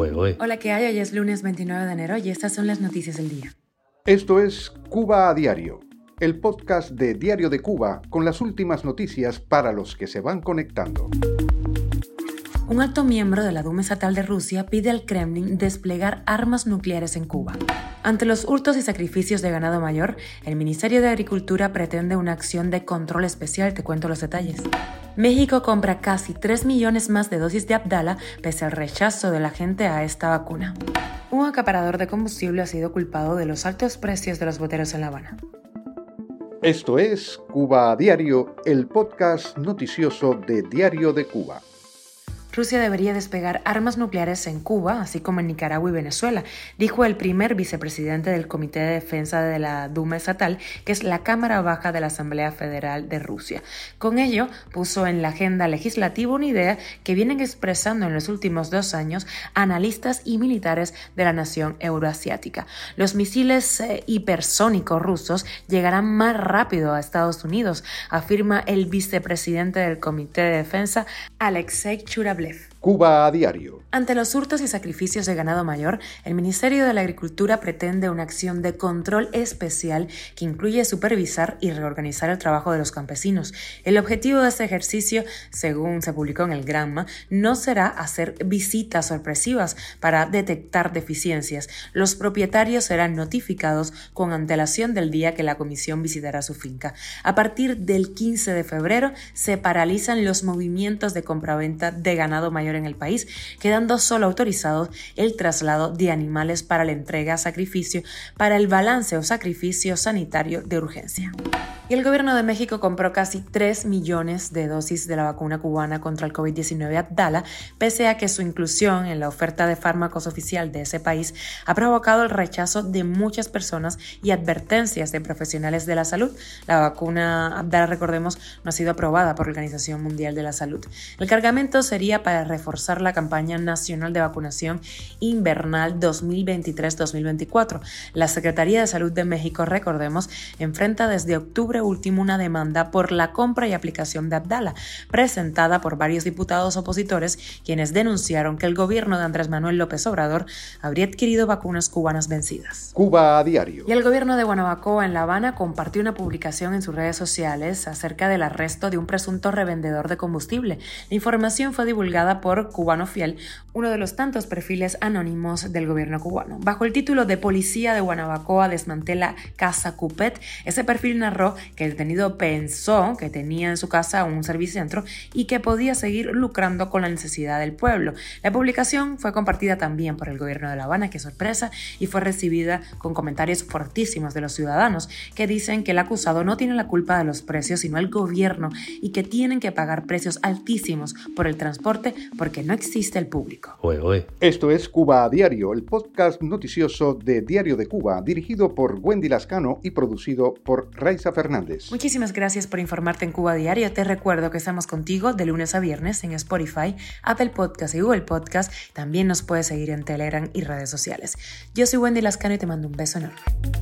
Hola, ¿qué hay? Hoy es lunes 29 de enero y estas son las noticias del día. Esto es Cuba a Diario, el podcast de Diario de Cuba con las últimas noticias para los que se van conectando. Un alto miembro de la Duma Estatal de Rusia pide al Kremlin desplegar armas nucleares en Cuba. Ante los hurtos y sacrificios de ganado mayor, el Ministerio de Agricultura pretende una acción de control especial. Te cuento los detalles. México compra casi 3 millones más de dosis de Abdala pese al rechazo de la gente a esta vacuna. Un acaparador de combustible ha sido culpado de los altos precios de los boteros en La Habana. Esto es Cuba Diario, el podcast noticioso de Diario de Cuba. Rusia debería despegar armas nucleares en Cuba, así como en Nicaragua y Venezuela, dijo el primer vicepresidente del Comité de Defensa de la Duma Estatal, que es la Cámara Baja de la Asamblea Federal de Rusia. Con ello, puso en la agenda legislativa una idea que vienen expresando en los últimos dos años analistas y militares de la nación euroasiática. Los misiles eh, hipersónicos rusos llegarán más rápido a Estados Unidos, afirma el vicepresidente del Comité de Defensa, Alexei Churav Cuba a diario. Ante los hurtos y sacrificios de ganado mayor, el Ministerio de la Agricultura pretende una acción de control especial que incluye supervisar y reorganizar el trabajo de los campesinos. El objetivo de este ejercicio, según se publicó en el Granma, no será hacer visitas sorpresivas para detectar deficiencias. Los propietarios serán notificados con antelación del día que la comisión visitará su finca. A partir del 15 de febrero se paralizan los movimientos de compraventa de ganado mayor en el país, quedando solo autorizado el traslado de animales para la entrega a sacrificio para el balance o sacrificio sanitario de urgencia. Y el gobierno de México compró casi 3 millones de dosis de la vacuna cubana contra el COVID-19 Abdala, pese a que su inclusión en la oferta de fármacos oficial de ese país ha provocado el rechazo de muchas personas y advertencias de profesionales de la salud. La vacuna Abdala, recordemos, no ha sido aprobada por la Organización Mundial de la Salud. El cargamento sería para reforzar la campaña nacional de vacunación invernal 2023-2024. La Secretaría de Salud de México, recordemos, enfrenta desde octubre último una demanda por la compra y aplicación de Abdala, presentada por varios diputados opositores, quienes denunciaron que el gobierno de Andrés Manuel López Obrador habría adquirido vacunas cubanas vencidas. Cuba a diario. Y el gobierno de Guanabacoa en La Habana compartió una publicación en sus redes sociales acerca del arresto de un presunto revendedor de combustible. La información fue divulgada por Cubano Fiel, uno de los tantos perfiles anónimos del gobierno cubano. Bajo el título de Policía de Guanabacoa desmantela Casa Cupet, ese perfil narró que el detenido pensó que tenía en su casa un servicentro y que podía seguir lucrando con la necesidad del pueblo. La publicación fue compartida también por el gobierno de La Habana, que sorpresa, y fue recibida con comentarios fortísimos de los ciudadanos que dicen que el acusado no tiene la culpa de los precios, sino el gobierno, y que tienen que pagar precios altísimos por el transporte porque no existe el público. Esto es Cuba a Diario, el podcast noticioso de Diario de Cuba, dirigido por Wendy Lascano y producido por Raiza Fernández. Muchísimas gracias por informarte en Cuba Diario. Te recuerdo que estamos contigo de lunes a viernes en Spotify, Apple Podcast y Google Podcast. También nos puedes seguir en Telegram y redes sociales. Yo soy Wendy Lascano y te mando un beso enorme.